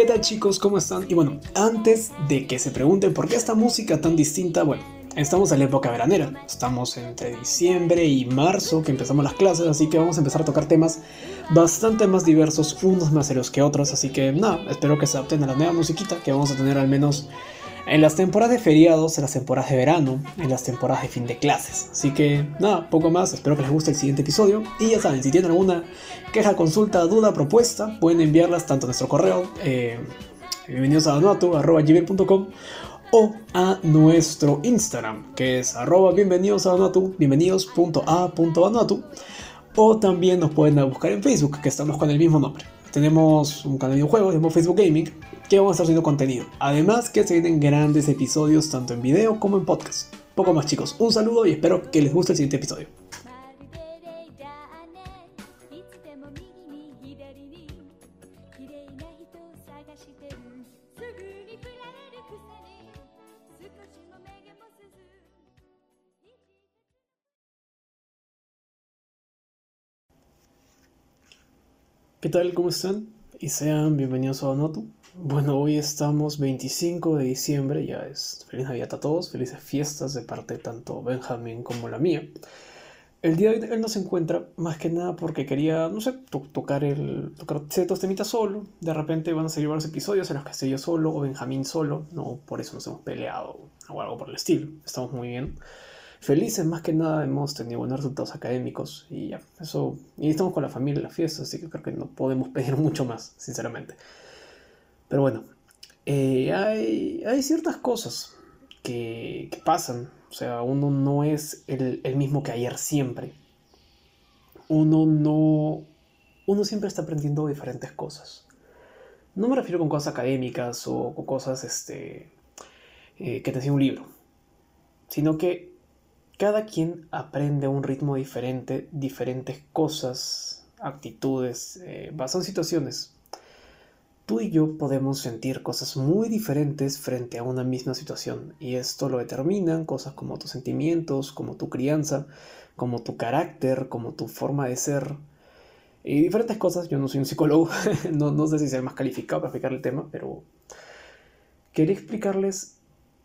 ¿Qué tal chicos? ¿Cómo están? Y bueno, antes de que se pregunten por qué esta música tan distinta, bueno, estamos en la época veranera. Estamos entre diciembre y marzo que empezamos las clases, así que vamos a empezar a tocar temas bastante más diversos, unos más serios que otros. Así que nada, espero que se adapten a la nueva musiquita que vamos a tener al menos en las temporadas de feriados, en las temporadas de verano, en las temporadas de fin de clases. Así que nada, poco más, espero que les guste el siguiente episodio. Y ya saben, si tienen alguna queja, consulta, duda, propuesta, pueden enviarlas tanto a nuestro correo, eh, bienvenidos a gmail.com o a nuestro Instagram, que es arroba bienvenidos a bienvenidos.a.vanuatu. O también nos pueden buscar en Facebook, que estamos con el mismo nombre. Tenemos un canal de videojuegos, llamado Facebook Gaming, que vamos a estar haciendo contenido. Además que se vienen grandes episodios tanto en video como en podcast. Poco más chicos, un saludo y espero que les guste el siguiente episodio. ¿Qué tal? ¿Cómo están? Y sean bienvenidos a Onotu. Bueno, hoy estamos 25 de diciembre, ya es feliz Navidad a todos, felices fiestas de parte tanto Benjamín como la mía. El día de hoy él no se encuentra más que nada porque quería, no sé, tocar el tocar ciertos temitas solo. De repente van a salir varios episodios en los que estoy yo solo o Benjamín solo, no por eso nos hemos peleado o algo por el estilo. Estamos muy bien felices más que nada hemos tenido buenos resultados académicos y ya, eso, y estamos con la familia en la fiesta, así que creo que no podemos pedir mucho más, sinceramente. Pero bueno, eh, hay, hay, ciertas cosas que, pasan, o sea, uno no es el, el mismo que ayer siempre. Uno no, uno siempre está aprendiendo diferentes cosas. No me refiero con cosas académicas o con cosas este, eh, que te enseña un libro, sino que cada quien aprende a un ritmo diferente, diferentes cosas, actitudes, eh, basadas en situaciones. Tú y yo podemos sentir cosas muy diferentes frente a una misma situación y esto lo determinan cosas como tus sentimientos, como tu crianza, como tu carácter, como tu forma de ser y diferentes cosas. Yo no soy un psicólogo, no, sé si sea más calificado para explicar el tema, pero quería explicarles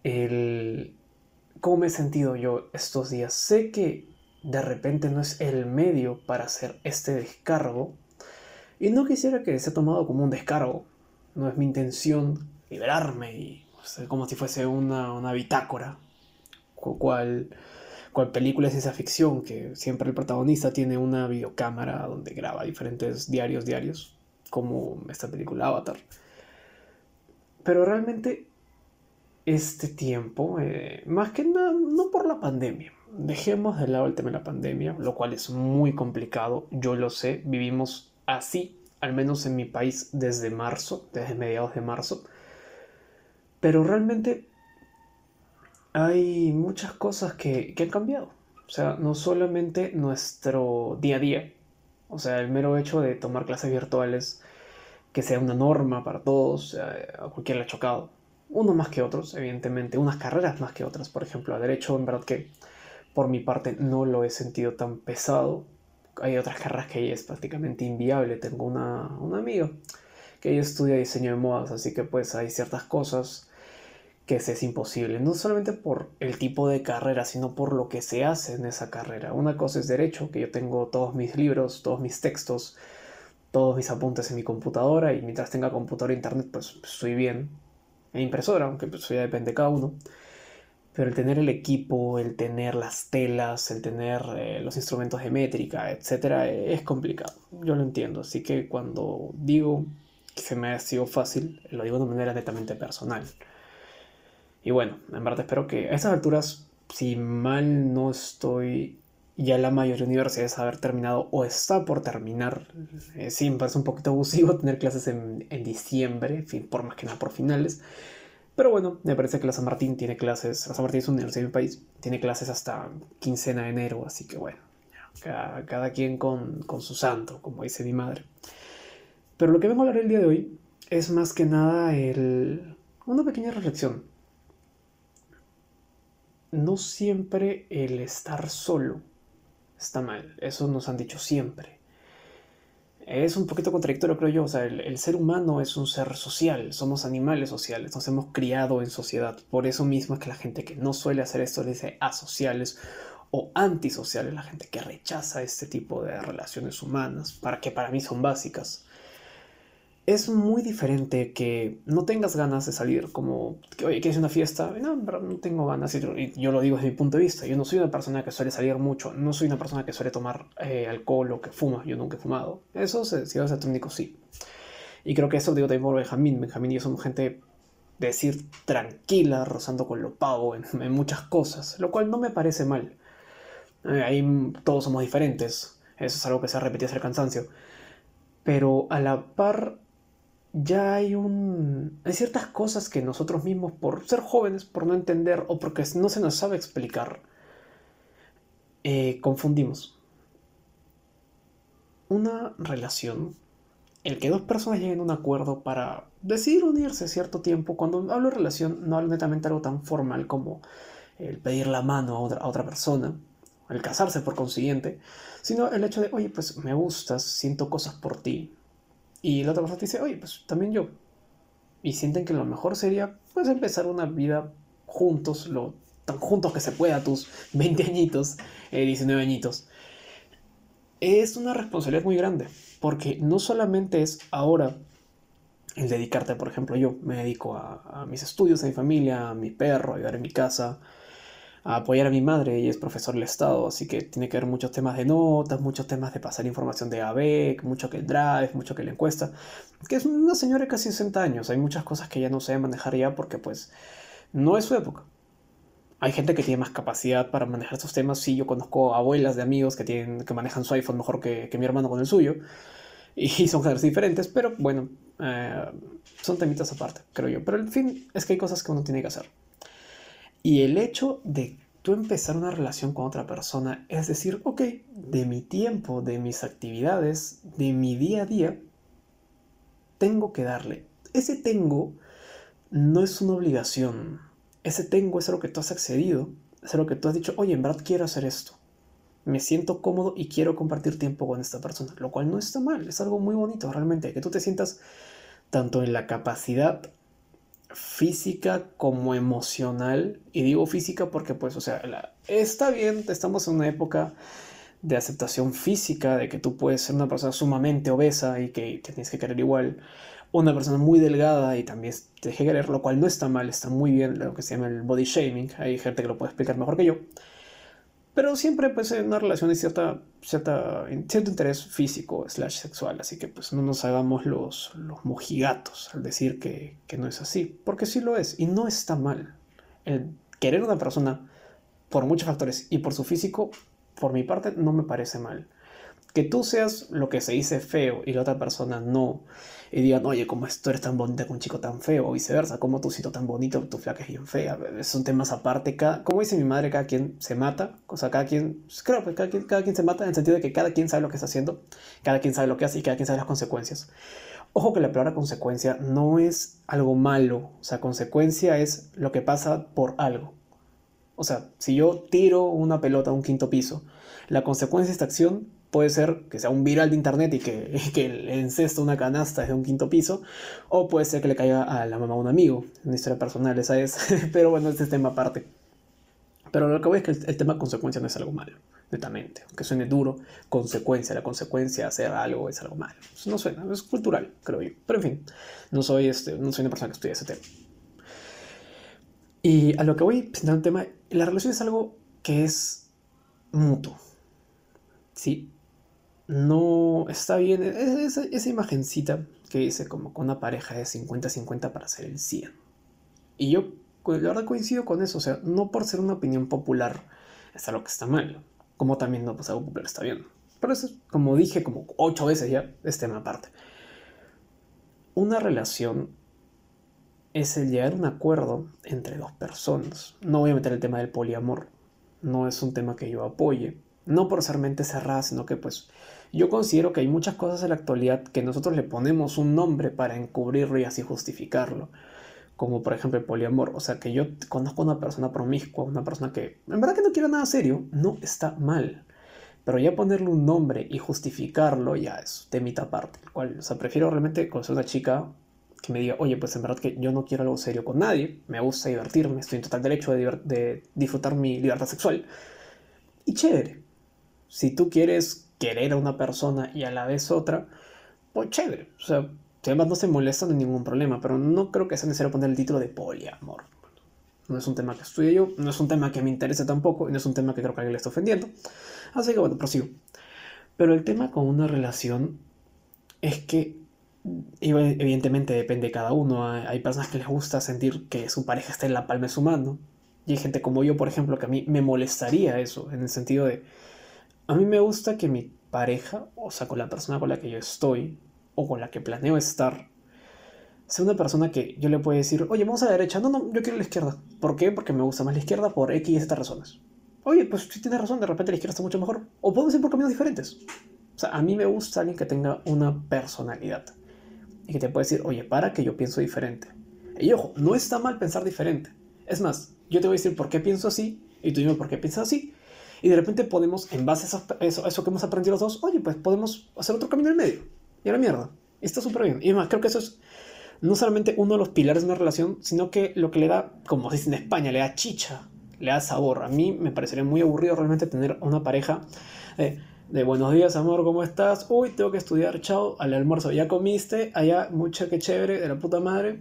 el, cómo me he sentido yo estos días. Sé que de repente no es el medio para hacer este descargo. Y no quisiera que sea tomado como un descargo. No es mi intención liberarme y como si fuese una, una bitácora. Cual película de ciencia ficción que siempre el protagonista tiene una videocámara donde graba diferentes diarios diarios. Como esta película Avatar. Pero realmente este tiempo, eh, más que nada, no por la pandemia. Dejemos de lado el tema de la pandemia, lo cual es muy complicado, yo lo sé, vivimos así, al menos en mi país, desde marzo, desde mediados de marzo. Pero realmente hay muchas cosas que, que han cambiado. O sea, no solamente nuestro día a día, o sea, el mero hecho de tomar clases virtuales, que sea una norma para todos, a cualquiera le ha chocado uno más que otros, evidentemente, unas carreras más que otras, por ejemplo, a derecho, en verdad que por mi parte no lo he sentido tan pesado. Hay otras carreras que es prácticamente inviable. Tengo una, una amiga que ella estudia diseño de modas, así que pues hay ciertas cosas que es imposible, no solamente por el tipo de carrera, sino por lo que se hace en esa carrera. Una cosa es derecho, que yo tengo todos mis libros, todos mis textos, todos mis apuntes en mi computadora y mientras tenga computadora e internet pues estoy bien, e impresora, aunque pues ya depende de cada uno. Pero el tener el equipo, el tener las telas, el tener eh, los instrumentos de métrica, etcétera, es complicado. Yo lo entiendo. Así que cuando digo que se me ha sido fácil, lo digo de manera netamente personal. Y bueno, en verdad espero que a estas alturas, si mal no estoy, ya la mayoría de universidades haber terminado o está por terminar. Eh, sí, me parece un poquito abusivo tener clases en, en diciembre, por más que nada por finales. Pero bueno, me parece que la San Martín tiene clases, la San Martín es una universidad de mi país, tiene clases hasta quincena de enero, así que bueno, cada, cada quien con, con, su santo, como dice mi madre. Pero lo que vengo a hablar el día de hoy es más que nada el, una pequeña reflexión. No siempre el estar solo está mal, eso nos han dicho siempre. Es un poquito contradictorio, creo yo. O sea, el, ser humano es un ser social, somos animales sociales, nos hemos criado en sociedad. Por eso mismo es que la gente que no suele hacer esto le dice asociales o antisociales, la gente que rechaza este tipo de relaciones humanas, para que para mí son básicas es muy diferente que no tengas ganas de salir, como que, oye, ¿quieres una fiesta? No, no tengo ganas. Y yo lo digo desde mi punto de vista. Yo no soy una persona que suele salir mucho, no soy una persona que suele tomar eh, alcohol o que fuma. Yo nunca he fumado. Eso, si vas a técnico, sí. Y creo que eso lo digo también por Benjamín. Benjamín y yo somos gente, de decir, tranquila, rozando con lo pavo en, muchas cosas, lo cual no me parece mal. Eh, ahí todos somos diferentes. Eso es algo que se ha repetido hasta el cansancio. Pero a la par ya hay un... Hay ciertas cosas que nosotros mismos, por ser jóvenes, por no entender o porque no se nos sabe explicar, eh, confundimos. Una relación, el que dos personas lleguen a un acuerdo para decidir unirse cierto tiempo, cuando hablo de relación no hablo netamente algo tan formal como el pedir la mano a otra, a otra persona, el casarse por consiguiente, sino el hecho de, oye, pues me gustas, siento cosas por ti, y la otra persona te dice, oye, pues también yo. Y sienten que lo mejor sería, pues, empezar una vida juntos, lo tan juntos que se pueda, tus 20 añitos, 19 eh, añitos. Es una responsabilidad muy grande, porque no solamente es ahora el dedicarte, por ejemplo, yo me dedico a, a mis estudios, a mi familia, a mi perro, a ayudar en mi casa, a apoyar a mi madre, ella es profesor del Estado, así que tiene que ver muchos temas de notas, muchos temas de pasar información de ABEC, mucho que el drive, mucho que la encuesta, que es una señora de casi 60 años, hay muchas cosas que ya no sabe manejar ya porque pues no es su época. Hay gente que tiene más capacidad para manejar estos temas. Sí, yo conozco abuelas de amigos que, tienen, que manejan su iPhone mejor que, mi hermano con el suyo. Y son géneros diferentes, pero bueno, eh, son temitas aparte, creo yo. Pero en fin, es que hay cosas que uno tiene que hacer. Y el hecho de tú empezar una relación con otra persona es decir, ok, de mi tiempo, de mis actividades, de mi día a día, tengo que darle. Ese tengo no es una obligación. Ese tengo es algo que tú has accedido, es algo que tú has dicho, oye, en verdad quiero hacer esto. Me siento cómodo y quiero compartir tiempo con esta persona, lo cual no está mal, es algo muy bonito realmente, que tú te sientas tanto en la capacidad física como emocional. Y digo física porque, pues, o sea, está bien, estamos en una época de aceptación física, de que tú puedes ser una persona sumamente obesa y que tienes que querer igual, una persona muy delgada y también te deje querer, lo cual no está mal, está muy bien lo que se llama el body shaming. Hay gente que lo puede explicar mejor que yo. Pero siempre pues en una relación hay cierta, cierto interés físico slash sexual, así que pues no nos hagamos los, los mojigatos al decir que, que no es así, porque sí lo es y no está mal. El querer a una persona por muchos factores y por su físico, por mi parte, no me parece mal que tú seas lo que se dice feo y la otra persona no, y digan, oye, como tú eres tan bonita con un chico tan feo, o viceversa, como tú siento tan bonito, tu flaca es bien fea, son temas aparte, cada, como dice mi madre, cada quien se mata, o sea, cada quien, pues, claro, pues cada quien, cada quien se mata en el sentido de que cada quien sabe lo que está haciendo, cada quien sabe lo que hace y cada quien sabe las consecuencias. Ojo que la palabra consecuencia no es algo malo, o sea, consecuencia es lo que pasa por algo. O sea, si yo tiro una pelota a un quinto piso, la consecuencia de esta acción puede ser que sea un viral de internet y que, que le encesta una canasta desde un quinto piso, o puede ser que le caiga a la mamá a un amigo, una historia personal esa es, pero bueno, este es tema aparte. Pero lo que voy es que el, tema consecuencia no es algo malo, netamente, aunque suene duro, consecuencia, la consecuencia de hacer algo es algo malo. no suena, es cultural, creo yo. Pero en fin, no soy, este, no soy una persona que estudia ese tema. Y a lo que voy presentando un tema, la relación es algo que es mutuo. Sí, no está bien. Esa, esa imagencita que dice como con una pareja de 50-50 para ser el 100. Y yo, la verdad, coincido con eso. O sea, no por ser una opinión popular está lo que está mal. Como también no, pues algo popular está bien. Pero eso, como dije como ocho veces ya, es tema aparte. Una relación es el llegar a un acuerdo entre dos personas. No voy a meter el tema del poliamor. No es un tema que yo apoye. No por ser mente cerrada, sino que pues yo considero que hay muchas cosas en la actualidad que nosotros le ponemos un nombre para encubrirlo y así justificarlo. Como por ejemplo el poliamor. O sea, que yo conozco a una persona promiscua, una persona que en verdad que no quiere nada serio, no está mal. Pero ya ponerle un nombre y justificarlo ya es de mitad parte. Cual, o sea, prefiero realmente conocer una chica que me diga, oye, pues en verdad que yo no quiero algo serio con nadie, me gusta divertirme, estoy en total derecho de, de disfrutar mi libertad sexual. Y chévere. Si tú quieres querer a una persona y a la vez otra, pues chévere. O sea, además no se molestan de ningún problema, pero no creo que sea necesario poner el título de poliamor. No es un tema que estudie yo, no es un tema que me interese tampoco, y no es un tema que creo que alguien le está ofendiendo. Así que bueno, prosigo. Pero el tema con una relación es que evidentemente depende de cada uno. Hay personas que les gusta sentir que su pareja está en la palma de su mano. Y hay gente como yo, por ejemplo, que a mí me molestaría eso, en el sentido de, a mí me gusta que mi pareja, o sea, con la persona con la que yo estoy, o con la que planeo estar, sea una persona que yo le pueda decir, oye, vamos a la derecha. No, no, yo quiero la izquierda. ¿Por qué? Porque me gusta más la izquierda por X y Z razones. Oye, pues si tienes razón, de repente la izquierda está mucho mejor. O podemos ir por caminos diferentes. O sea, a mí me gusta alguien que tenga una personalidad. Y que te pueda decir, oye, para que yo pienso diferente. Y ojo, no está mal pensar diferente. Es más, yo te voy a decir por qué pienso así y tú dime por qué piensas así. Y de repente podemos, en base a eso, eso, que hemos aprendido los dos, oye, pues podemos hacer otro camino en medio. Y a la mierda. Está súper bien. Y además, creo que eso es no solamente uno de los pilares de una relación, sino que lo que le da, como se dice en España, le da chicha, le da sabor. A mí me parecería muy aburrido realmente tener una pareja de buenos días, amor, ¿cómo estás? Uy, tengo que estudiar, chao, al almuerzo, ¿ya comiste? Allá, mucha que chévere, de la puta madre.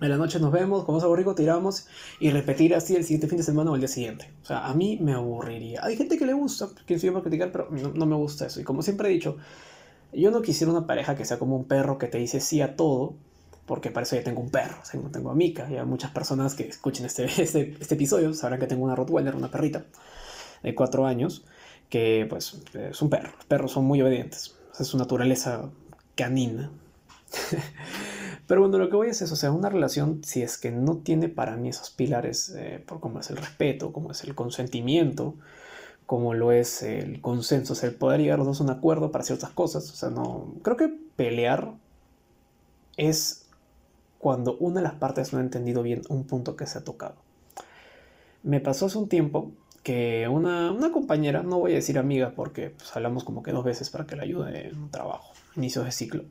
En la noche nos vemos, comemos algo rico, tiramos y repetir así el siguiente fin de semana o el día siguiente. O sea, a mí me aburriría. Hay gente que le gusta, que se va a criticar, pero no, no me gusta eso. Y como siempre he dicho, yo no quisiera una pareja que sea como un perro que te dice sí a todo, porque para eso ya tengo un perro, tengo, tengo a Mika, y a muchas personas que escuchen este, este, este, episodio sabrán que tengo una Rottweiler, una perrita de cuatro años, que pues es un perro, los perros son muy obedientes, es su naturaleza canina. Pero bueno, lo que voy es eso, o sea, una relación, si es que no tiene para mí esos pilares, eh, por como es el respeto, como es el consentimiento, como lo es el consenso, o sea, el poder llegar los dos a un acuerdo para ciertas cosas, o sea, no, creo que pelear es cuando una de las partes no ha entendido bien un punto que se ha tocado. Me pasó hace un tiempo que una, una compañera, no voy a decir amiga porque pues, hablamos como que dos veces para que la ayude en un trabajo, inicio de ciclo,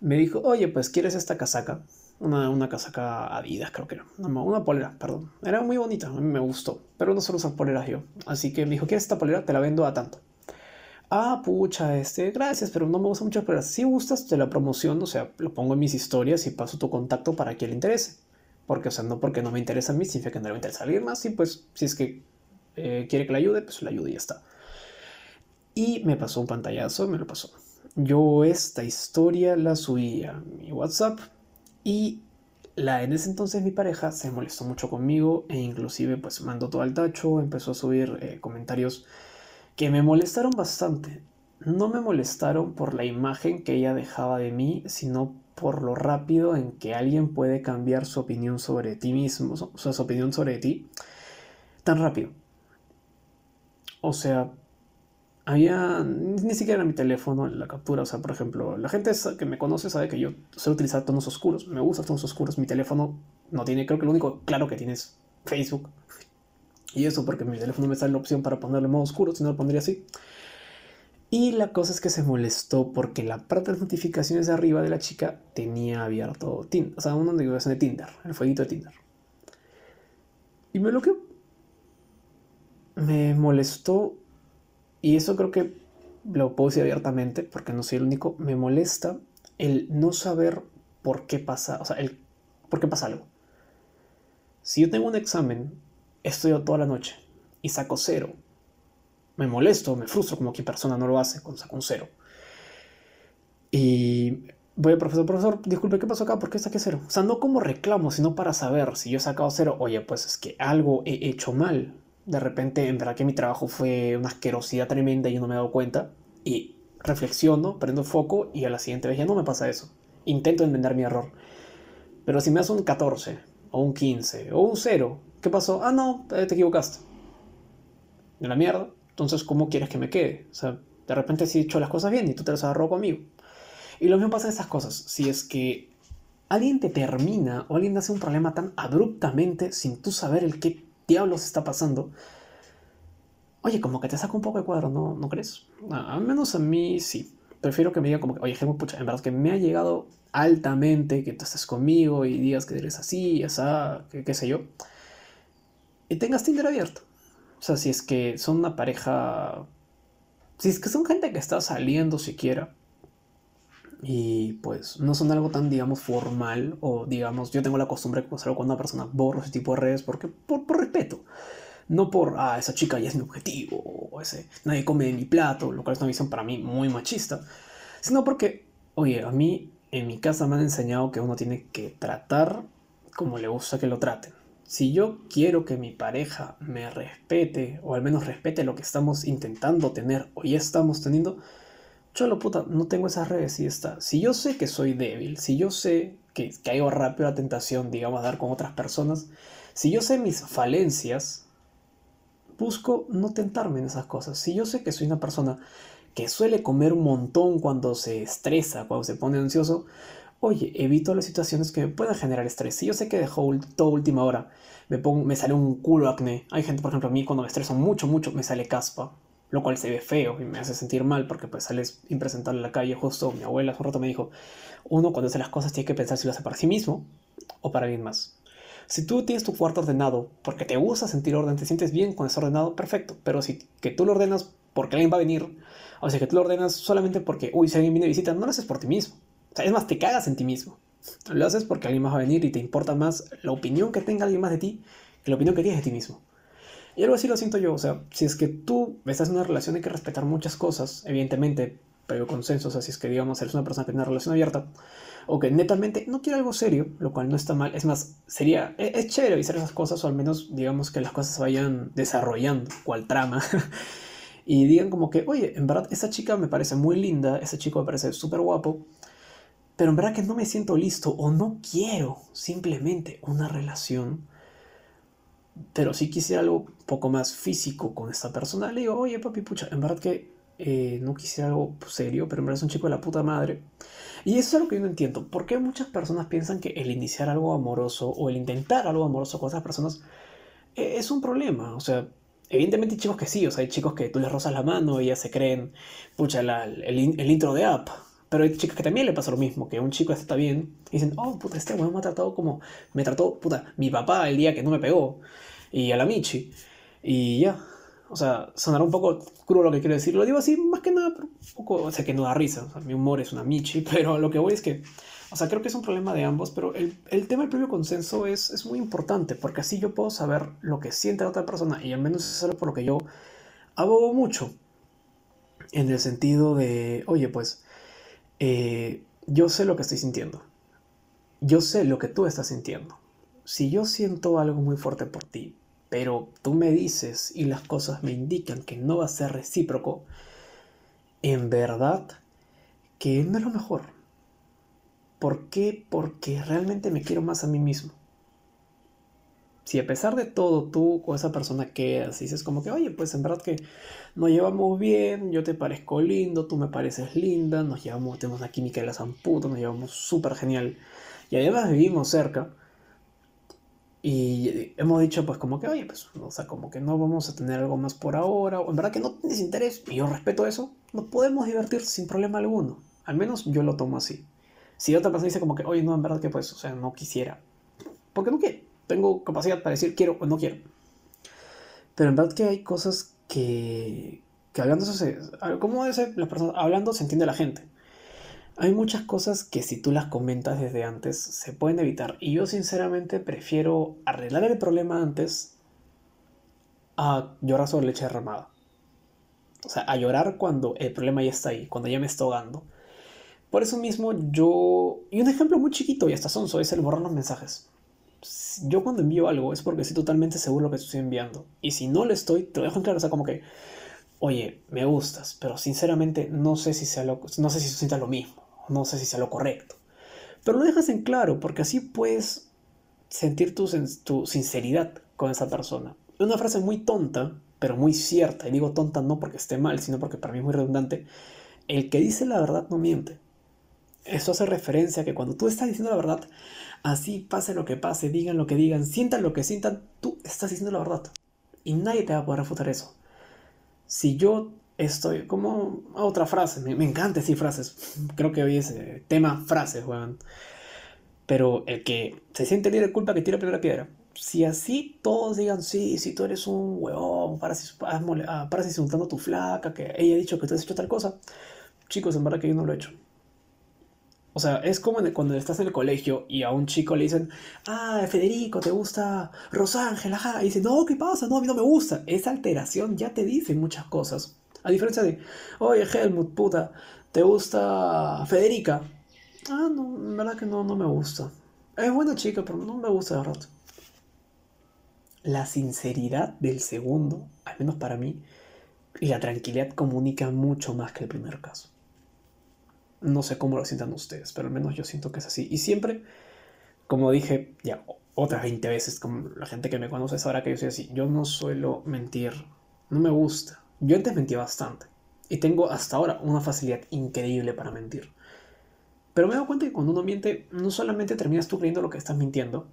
me dijo, oye, pues ¿quieres esta casaca? Una, una casaca Adidas, creo que era. Una, una, polera, perdón. Era muy bonita, a mí me gustó. Pero no suelo usar poleras yo. Así que me dijo, ¿quieres esta polera? Te la vendo a tanto. Ah, pucha, este, gracias, pero no me gusta mucho poleras. Si gustas, te la promoción, o sea, lo pongo en mis historias y paso tu contacto para que le interese. Porque, o sea, no porque no me interesa a mí, significa que no le interesa alguien más. Y pues, si es que eh, quiere que le ayude, pues le ayude y ya está. Y me pasó un pantallazo, me lo pasó. Yo esta historia la subí a mi WhatsApp y la, en ese entonces mi pareja se molestó mucho conmigo e inclusive pues mandó todo al tacho, empezó a subir eh, comentarios que me molestaron bastante. No me molestaron por la imagen que ella dejaba de mí, sino por lo rápido en que alguien puede cambiar su opinión sobre ti mismo, o sea, su opinión sobre ti, tan rápido. O sea, había ni siquiera en mi teléfono la captura. O sea, por ejemplo, la gente que me conoce sabe que yo sé utilizar tonos oscuros. Me gustan tonos oscuros. Mi teléfono no tiene, creo que lo único claro que tiene es Facebook. Y eso porque mi teléfono me sale la opción para ponerle modo oscuro, si no lo pondría así. Y la cosa es que se molestó porque la parte de notificaciones de arriba de la chica tenía abierto Tinder, o sea, una notificación de Tinder, el fueguito de Tinder. Y me bloqueó. Me molestó y eso creo que lo puedo decir abiertamente porque no soy el único, me molesta el no saber por qué pasa, o sea, el por qué pasa algo. Si yo tengo un examen, estudio toda la noche y saco cero, me molesto, me frustro como que persona no lo hace cuando saco un cero. Y voy al profesor, profesor, disculpe, ¿qué pasó acá? ¿Por qué saqué cero? O sea, no como reclamo, sino para saber si yo he sacado cero, oye, pues es que algo he hecho mal de repente, en verdad que mi trabajo fue una asquerosidad tremenda y yo no me he dado cuenta. Y reflexiono, prendo foco y a la siguiente vez ya no me pasa eso. Intento enmendar mi error. Pero si me das un 14, o un 15, o un 0, ¿qué pasó? Ah, no, eh, te equivocaste. De la mierda. Entonces, ¿cómo quieres que me quede? O sea, de repente si he hecho las cosas bien y tú te las agarró conmigo. Y lo mismo pasa en estas cosas. Si es que alguien te termina o alguien hace un problema tan abruptamente sin tú saber el qué diablos está pasando, oye, como que te saca un poco de cuadro, ¿no, ¿no crees? al menos a mí sí. Prefiero que me diga como que, oye, pucha, en verdad que me ha llegado altamente que tú estés conmigo y digas que eres así, esa, qué sé yo. Y tengas Tinder abierto. O sea, si es que son una pareja... Si es que son gente que está saliendo siquiera. Y pues no son algo tan, digamos, formal. O digamos, yo tengo la costumbre de pasarlo cuando una persona borro ese tipo de redes porque por, por respeto. No por, ah, esa chica ya es mi objetivo, o ese, nadie come de mi plato, lo cual es una visión para mí muy machista, sino porque, oye, a mí en mi casa me han enseñado que uno tiene que tratar como le gusta que lo traten. Si yo quiero que mi pareja me respete, o al menos respete lo que estamos intentando tener o ya estamos teniendo, yo lo puta, no tengo esas redes y está. Si yo sé que soy débil, si yo sé que caigo rápido a la tentación, digamos, a dar con otras personas, si yo sé mis falencias, busco no tentarme en esas cosas. Si yo sé que soy una persona que suele comer un montón cuando se estresa, cuando se pone ansioso, oye, evito las situaciones que me puedan generar estrés. Si yo sé que dejó toda última hora, me, pongo, me sale un culo acné. Hay gente, por ejemplo, a mí cuando me estreso mucho, mucho, me sale caspa, lo cual se ve feo y me hace sentir mal porque pues sales impresentable en la calle. Justo mi abuela hace un rato me dijo, uno cuando hace las cosas tiene que pensar si lo hace para sí mismo o para alguien más. Si tú tienes tu cuarto ordenado porque te gusta sentir orden, te sientes bien con ese ordenado, perfecto. Pero si que tú lo ordenas porque alguien va a venir, o sea que tú lo ordenas solamente porque, uy, si alguien viene a visita, no lo haces por ti mismo. O sea, es más, te cagas en ti mismo. Lo haces porque alguien más va a venir y te importa más la opinión que tenga alguien más de ti que la opinión que tienes de ti mismo. Y algo así lo siento yo. O sea, si es que tú estás en una relación, hay que respetar muchas cosas, evidentemente, pero consenso. O sea, si es que, digamos, eres una persona que tiene una relación abierta, o que netamente no quiere algo serio, lo cual no está mal. Es más, sería, es, es chévere hacer esas cosas, o al menos digamos que las cosas se vayan desarrollando, cual trama. y digan como que, oye, en verdad esa chica me parece muy linda, ese chico me parece súper guapo, pero en verdad que no me siento listo o no quiero simplemente una relación, pero si quisiera algo un poco más físico con esta persona, le digo, oye papi, pucha, en verdad que eh, no quisiera algo serio, pero en verdad es un chico de la puta madre. Y eso es algo que yo no entiendo. ¿Por qué muchas personas piensan que el iniciar algo amoroso o el intentar algo amoroso con otras personas eh, es un problema? O sea, evidentemente hay chicos que sí, o sea, hay chicos que tú les rozas la mano y ya se creen, pucha, el, intro de app. Pero hay chicas que también le pasa lo mismo, que un chico está bien y dicen, oh, puta, este weón me ha tratado como me trató, puta, mi papá el día que no me pegó y a la Michi. Y ya, o sea, sonará un poco crudo lo que quiero decir. Lo digo así, más que nada, pero un poco, o sea, que no da risa. O sea, mi humor es una michi, pero lo que voy es que, o sea, creo que es un problema de ambos, pero el, el tema del propio consenso es, es, muy importante, porque así yo puedo saber lo que siente la otra persona, y al menos es algo por lo que yo abogo mucho. En el sentido de, oye, pues, eh, yo sé lo que estoy sintiendo. Yo sé lo que tú estás sintiendo. Si yo siento algo muy fuerte por ti, pero tú me dices y las cosas me indican que no va a ser recíproco, en verdad que no es lo mejor. ¿Por qué? Porque realmente me quiero más a mí mismo. Si a pesar de todo tú con esa persona quedas y dices como que, oye, pues en verdad que nos llevamos bien, yo te parezco lindo, tú me pareces linda, nos llevamos, tenemos una química de la zamputa, nos llevamos súper genial y además vivimos cerca, y hemos dicho, pues, como que, oye, pues, o sea, como que no vamos a tener algo más por ahora, o en verdad que no tienes interés, y yo respeto eso, nos podemos divertir sin problema alguno. Al menos yo lo tomo así. Si otra persona dice, como que, oye, no, en verdad que, pues, o sea, no quisiera. Porque no quiero. Tengo capacidad para decir quiero o no quiero. Pero en verdad que hay cosas que, que hablando, se, como dice la persona, hablando se entiende la gente. Hay muchas cosas que si tú las comentas desde antes se pueden evitar. Y yo sinceramente prefiero arreglar el problema antes a llorar sobre leche derramada. O sea, a llorar cuando el problema ya está ahí, cuando ya me está ahogando. Por eso mismo yo... Y un ejemplo muy chiquito y hasta sonso es el borrar los mensajes. Yo cuando envío algo es porque estoy totalmente seguro de lo que estoy enviando. Y si no lo estoy, te lo dejo en claro. O sea, como que, oye, me gustas, pero sinceramente no sé si, sea lo... no sé si lo mismo no sé si sea lo correcto. Pero lo dejas en claro porque así puedes sentir tu, tu sinceridad con esa persona. Una frase muy tonta, pero muy cierta. Y digo tonta no porque esté mal, sino porque para mí es muy redundante. El que dice la verdad no miente. Eso hace referencia a que cuando tú estás diciendo la verdad, así pase lo que pase, digan lo que digan, sientan lo que sientan, tú estás diciendo la verdad. Y nadie te va a poder refutar eso. Si yo estoy, como otra frase, me, encanta decir frases, creo que hoy es eh, tema frases, weón. Pero el que se siente libre de culpa que tira primera piedra. Si así todos digan, sí, si tú eres un huevón, para ah, si insultando a tu flaca, que ella ha dicho que tú has hecho tal cosa, chicos, en verdad que yo no lo he hecho. O sea, es como cuando estás en el colegio y a un chico le dicen, ah, Federico, ¿te gusta Rosángel? Ajá. Y dice, no, ¿qué pasa? No, a mí no me gusta. Esa alteración ya te dice muchas cosas. A diferencia de, oye, Helmut, puta, ¿te gusta Federica? Ah, no, en verdad que no, no me gusta. Es buena chica, pero no me gusta de rato. La sinceridad del segundo, al menos para mí, y la tranquilidad comunica mucho más que el primer caso. No sé cómo lo sientan ustedes, pero al menos yo siento que es así. Y siempre, como dije ya otras 20 veces, como la gente que me conoce sabrá que yo soy así. Yo no suelo mentir, no me gusta. Yo antes mentía bastante. Y tengo hasta ahora una facilidad increíble para mentir. Pero me he dado cuenta que cuando uno miente, no solamente terminas tú creyendo lo que estás mintiendo,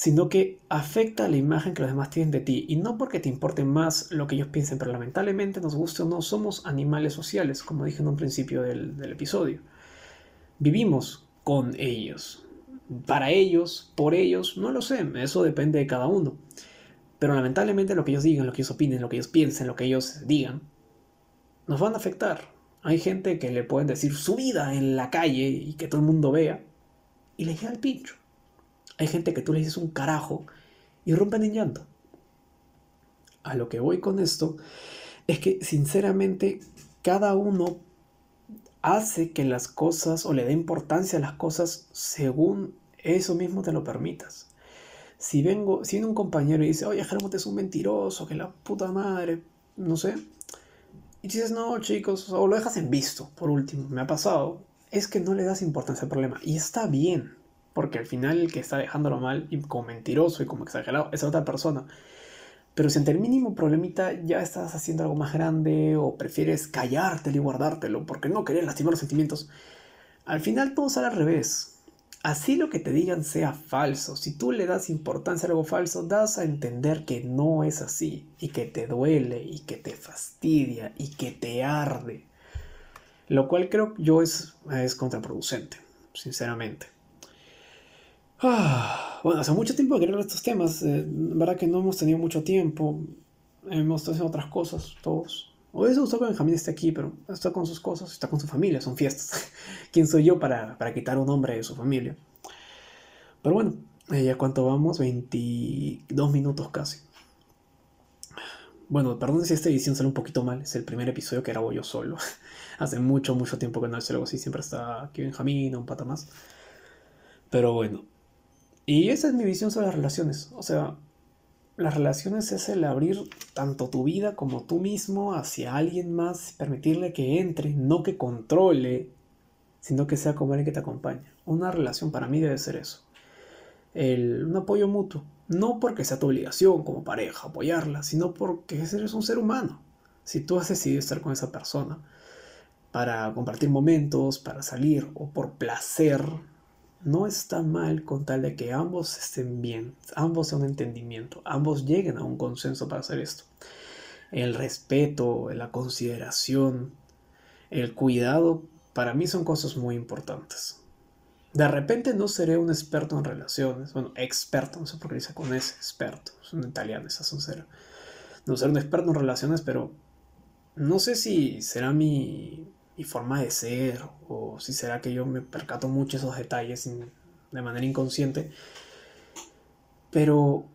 sino que afecta la imagen que los demás tienen de ti. Y no porque te importe más lo que ellos piensen, pero lamentablemente, nos guste o no, somos animales sociales, como dije en un principio del, episodio. Vivimos con ellos. Para ellos, por ellos, no lo sé, eso depende de cada uno. Pero lamentablemente lo que ellos digan, lo que ellos opinen, lo que ellos piensen, lo que ellos digan, nos van a afectar. Hay gente que le pueden decir su vida en la calle y que todo el mundo vea y le llega el pincho. Hay gente que tú le dices un carajo y rompen en llanto. A lo que voy con esto es que sinceramente cada uno hace que las cosas o le dé importancia a las cosas según eso mismo te lo permitas. Si vengo, si viene un compañero y dice, oye, Germán es un mentiroso, que la puta madre, no sé. Y dices, no, chicos, o lo dejas en visto, por último, me ha pasado. Es que no le das importancia al problema. Y está bien. Porque al final el que está dejándolo mal y como mentiroso y como exagerado es otra persona. Pero si ante el mínimo problemita ya estás haciendo algo más grande o prefieres callártelo y guardártelo porque no querés lastimar los sentimientos, al final todo sale al revés. Así lo que te digan sea falso. Si tú le das importancia a algo falso, das a entender que no es así y que te duele y que te fastidia y que te arde. Lo cual creo yo es, es contraproducente, sinceramente. Ah, bueno, hace mucho tiempo que quería estos temas. Eh, verdad que no hemos tenido mucho tiempo. Hemos estado haciendo otras cosas, todos. Hoy se gustó que Benjamín esté aquí, pero está con sus cosas, está con su familia, son fiestas. ¿Quién soy yo para, para quitar un hombre de su familia? Pero bueno, eh, ya cuánto vamos, 22 minutos casi. Bueno, perdón si esta edición sale un poquito mal, es el primer episodio que grabo yo solo. Hace mucho, mucho tiempo que no hice algo así, siempre está aquí Benjamín, un pata más. Pero bueno, y esa es mi visión sobre las relaciones. O sea, las relaciones es el abrir tanto tu vida como tú mismo hacia alguien más, permitirle que entre, no que controle, sino que sea como alguien que te acompaña. Una relación para mí debe ser eso. El, un apoyo mutuo. No porque sea tu obligación como pareja apoyarla, sino porque eres un ser humano. Si tú has decidido estar con esa persona para compartir momentos, para salir o por placer, no está mal con tal de que ambos estén bien, ambos sean entendimiento, ambos lleguen a un consenso para hacer esto. El respeto, la consideración, el cuidado, para mí son cosas muy importantes. De repente no seré un experto en relaciones, bueno, experto, no sé por qué dice con ese, experto, es un italiano, esa sincera. No seré un experto en relaciones, pero no sé si será mi y forma de ser, o si será que yo me percato mucho esos detalles de manera inconsciente. Pero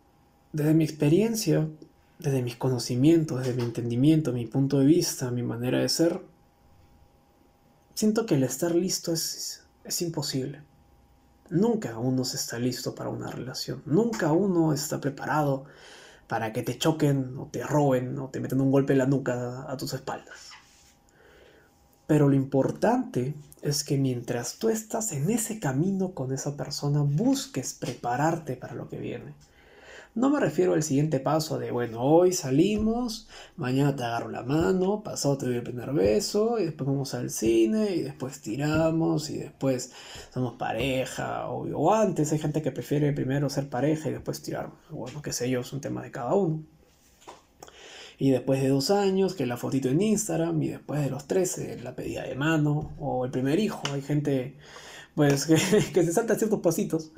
desde mi experiencia, desde mis conocimientos, desde mi entendimiento, mi punto de vista, mi manera de ser, siento que el estar listo es, es imposible. Nunca uno se está listo para una relación. Nunca uno está preparado para que te choquen o te roben o te meten un golpe en la nuca a tus espaldas. Pero lo importante es que mientras tú estás en ese camino con esa persona, busques prepararte para lo que viene. No me refiero al siguiente paso de, bueno, hoy salimos, mañana te agarro la mano, pasado te doy el primer beso, y después vamos al cine, y después tiramos, y después somos pareja, o, o antes hay gente que prefiere primero ser pareja y después tirar. Bueno, qué sé yo, es un tema de cada uno. Y después de dos años, que la fotito en Instagram, y después de los 13, la pedida de mano, o el primer hijo. Hay gente, pues, que, se salta ciertos pasitos.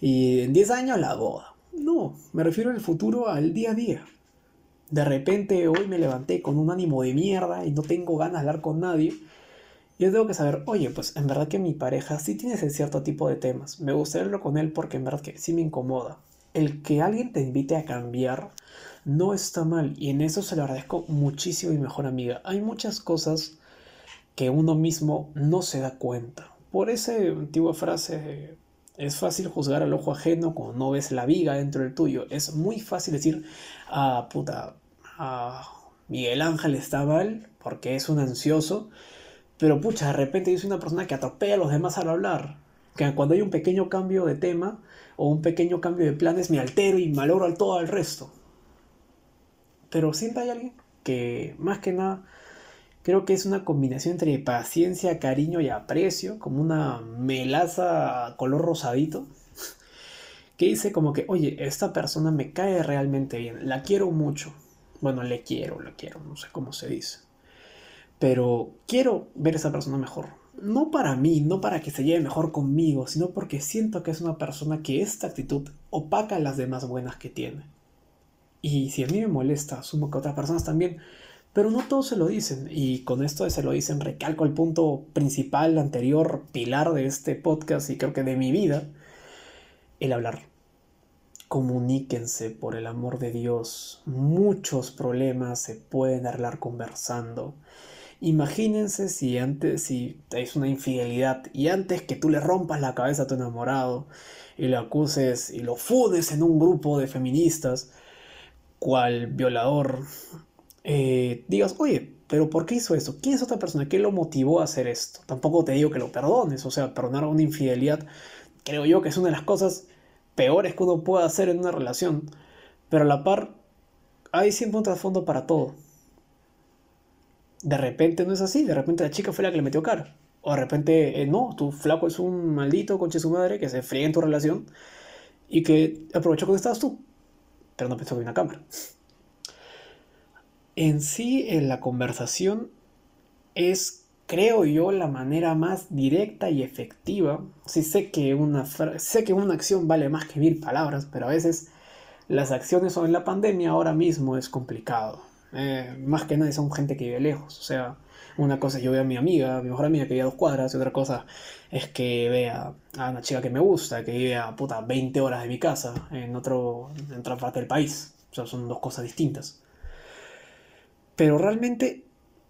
Y en 10 años, la boda. No, me refiero al futuro, al día a día. De repente hoy me levanté con un ánimo de mierda y no tengo ganas de hablar con nadie. Yo tengo que saber, oye, pues en verdad que mi pareja sí tiene ese cierto tipo de temas. Me gustaría hablar con él porque en verdad que sí me incomoda. El que alguien te invite a cambiar no está mal y en eso se lo agradezco muchísimo mi mejor amiga. Hay muchas cosas que uno mismo no se da cuenta. Por esa antigua frase, es fácil juzgar al ojo ajeno cuando no ves la viga dentro del tuyo. Es muy fácil decir, ah, puta, ah, Miguel Ángel está mal porque es un ansioso. Pero pucha, de repente yo soy una persona que atropella a los demás al hablar. Que cuando hay un pequeño cambio de tema o un pequeño cambio de planes me altero y malogro al todo al resto. Pero siempre hay alguien que, más que nada, creo que es una combinación entre paciencia, cariño y aprecio, como una melaza color rosadito, que dice como que, oye, esta persona me cae realmente bien, la quiero mucho. Bueno, le quiero, la quiero, no sé cómo se dice. Pero quiero ver a esa persona mejor. No para mí, no para que se lleve mejor conmigo, sino porque siento que es una persona que esta actitud opaca las demás buenas que tiene. Y si a mí me molesta, asumo que otras personas también, pero no todos se lo dicen. Y con esto de se lo dicen, recalco el punto principal, anterior, pilar de este podcast y creo que de mi vida, el hablar. Comuníquense por el amor de Dios. Muchos problemas se pueden arreglar conversando. Imagínense si antes, si es una infidelidad y antes que tú le rompas la cabeza a tu enamorado y lo acuses y lo fudes en un grupo de feministas, cual violador, eh, digas, oye, pero ¿por qué hizo eso? ¿Quién es otra persona? ¿Qué lo motivó a hacer esto? Tampoco te digo que lo perdones, o sea, perdonar una infidelidad, creo yo que es una de las cosas peores que uno puede hacer en una relación, pero a la par hay siempre un trasfondo para todo. De repente no es así, de repente la chica fue la que le metió cara. O de repente, eh, no, tu flaco es un maldito conche su madre que se fría en tu relación y que aprovechó cuando estabas tú pero no pensó que una cámara. En sí, en la conversación es, creo yo, la manera más directa y efectiva. Sí sé que una, sé que una acción vale más que mil palabras, pero a veces las acciones o en la pandemia ahora mismo es complicado. Eh, más que nada son gente que vive lejos. O sea, una cosa es yo veo a mi amiga, a mi mejor amiga que vive a dos cuadras, y otra cosa es que vea a una chica que me gusta, que vive a puta 20 horas de mi casa, en, otro, en otra parte del país. O sea, son dos cosas distintas. Pero realmente,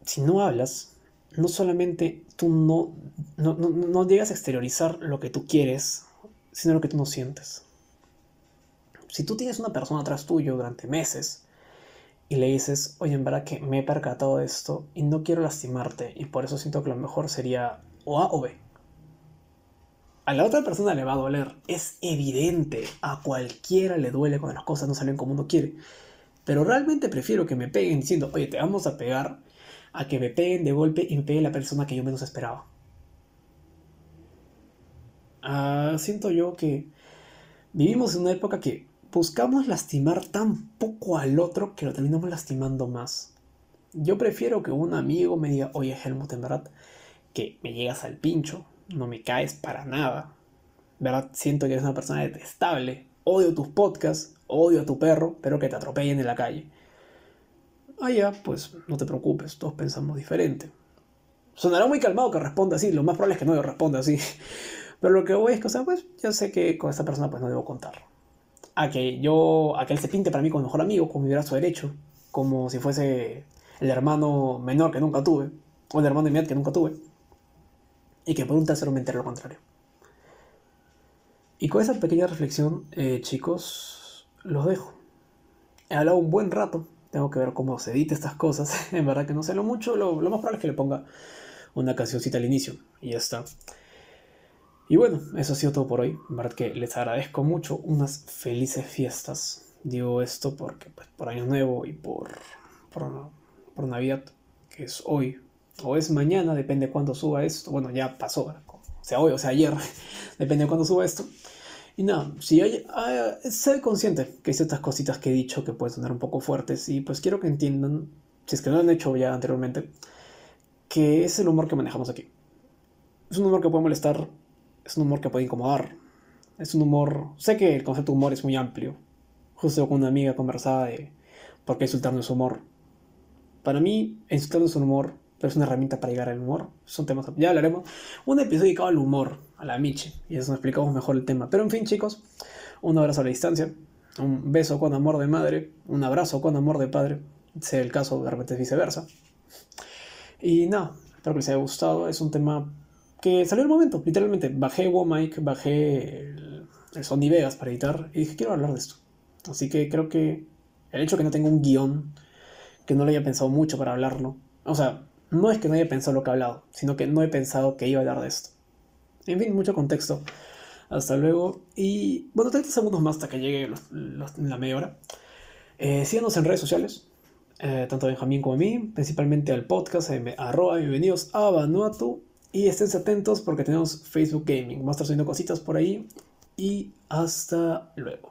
si no hablas, no solamente tú no, no, no, no llegas a exteriorizar lo que tú quieres, sino lo que tú no sientes. Si tú tienes una persona atrás tuyo durante meses, y le dices, oye, en verdad que me he percatado de esto y no quiero lastimarte y por eso siento que lo mejor sería o A o B. A la otra persona le va a doler, es evidente, a cualquiera le duele cuando las cosas no salen como uno quiere. Pero realmente prefiero que me peguen diciendo, oye, te vamos a pegar, a que me peguen de golpe y me pegue la persona que yo menos esperaba. Ah, siento yo que vivimos en una época que buscamos lastimar tan poco al otro que lo terminamos lastimando más. Yo prefiero que un amigo me diga, oye Helmut, en verdad, que me llegas al pincho, no me caes para nada. ¿Verdad? Siento que eres una persona detestable. Odio tus podcasts, odio a tu perro, pero que te atropellen en la calle. Ah, ya, pues no te preocupes, todos pensamos diferente. Sonará muy calmado que responda así, lo más probable es que no responda así. Pero lo que voy es que, o sea, pues yo sé que con esta persona pues no debo contarlo a que yo, a que él se pinte para mí como mejor amigo, con mi brazo derecho, como si fuese el hermano menor que nunca tuve, o el hermano inmediato que nunca tuve, y que por un tercero me entere lo contrario. Y con esa pequeña reflexión, eh, chicos, los dejo. He hablado un buen rato, tengo que ver cómo se edita estas cosas, en verdad que no sé lo mucho, lo, lo más probable es que le ponga una cancioncita al inicio, y ya está. Y bueno, eso ha sido todo por hoy. En verdad que les agradezco mucho. Unas felices fiestas. Digo esto porque pues, por Año Nuevo y por, por, Navidad, que es hoy o es mañana, depende de cuándo suba esto. Bueno, ya pasó, o sea hoy o sea ayer, depende de cuándo suba esto. Y nada, si hay, soy consciente que hay ciertas cositas que he dicho que pueden sonar un poco fuertes y pues quiero que entiendan, si es que no lo han hecho ya anteriormente, que es el humor que manejamos aquí. Es un humor que puede molestar, es un humor que puede incomodar, es un humor... Sé que el concepto de humor es muy amplio. Justo con una amiga conversaba de por qué insultar no es humor. Para mí, insultar no es un humor, pero es una herramienta para llegar al humor. Son temas, ya hablaremos. Un episodio dedicado al humor, a la Michi, y eso nos explicamos mejor el tema. Pero en fin, chicos, un abrazo a la distancia, un beso con amor de madre, un abrazo con amor de padre, sea el caso, de repente viceversa. Y nada, espero que les haya gustado. Es un tema que salió el momento, literalmente. Bajé WoMic, bajé el, Sony Vegas para editar y dije, quiero hablar de esto. Así que creo que el hecho de que no tenga un guion, que no lo haya pensado mucho para hablarlo, o sea, no es que no haya pensado lo que he hablado, sino que no he pensado que iba a hablar de esto. En fin, mucho contexto. Hasta luego. Y bueno, 30 segundos más hasta que llegue la media hora. Eh, síganos en redes sociales, eh, tanto a Benjamín como a mí, principalmente al podcast, eh, arroba bienvenidos a Vanuatu. Y estén atentos porque tenemos Facebook Gaming. Vamos a estar subiendo cositas por ahí. Y hasta luego.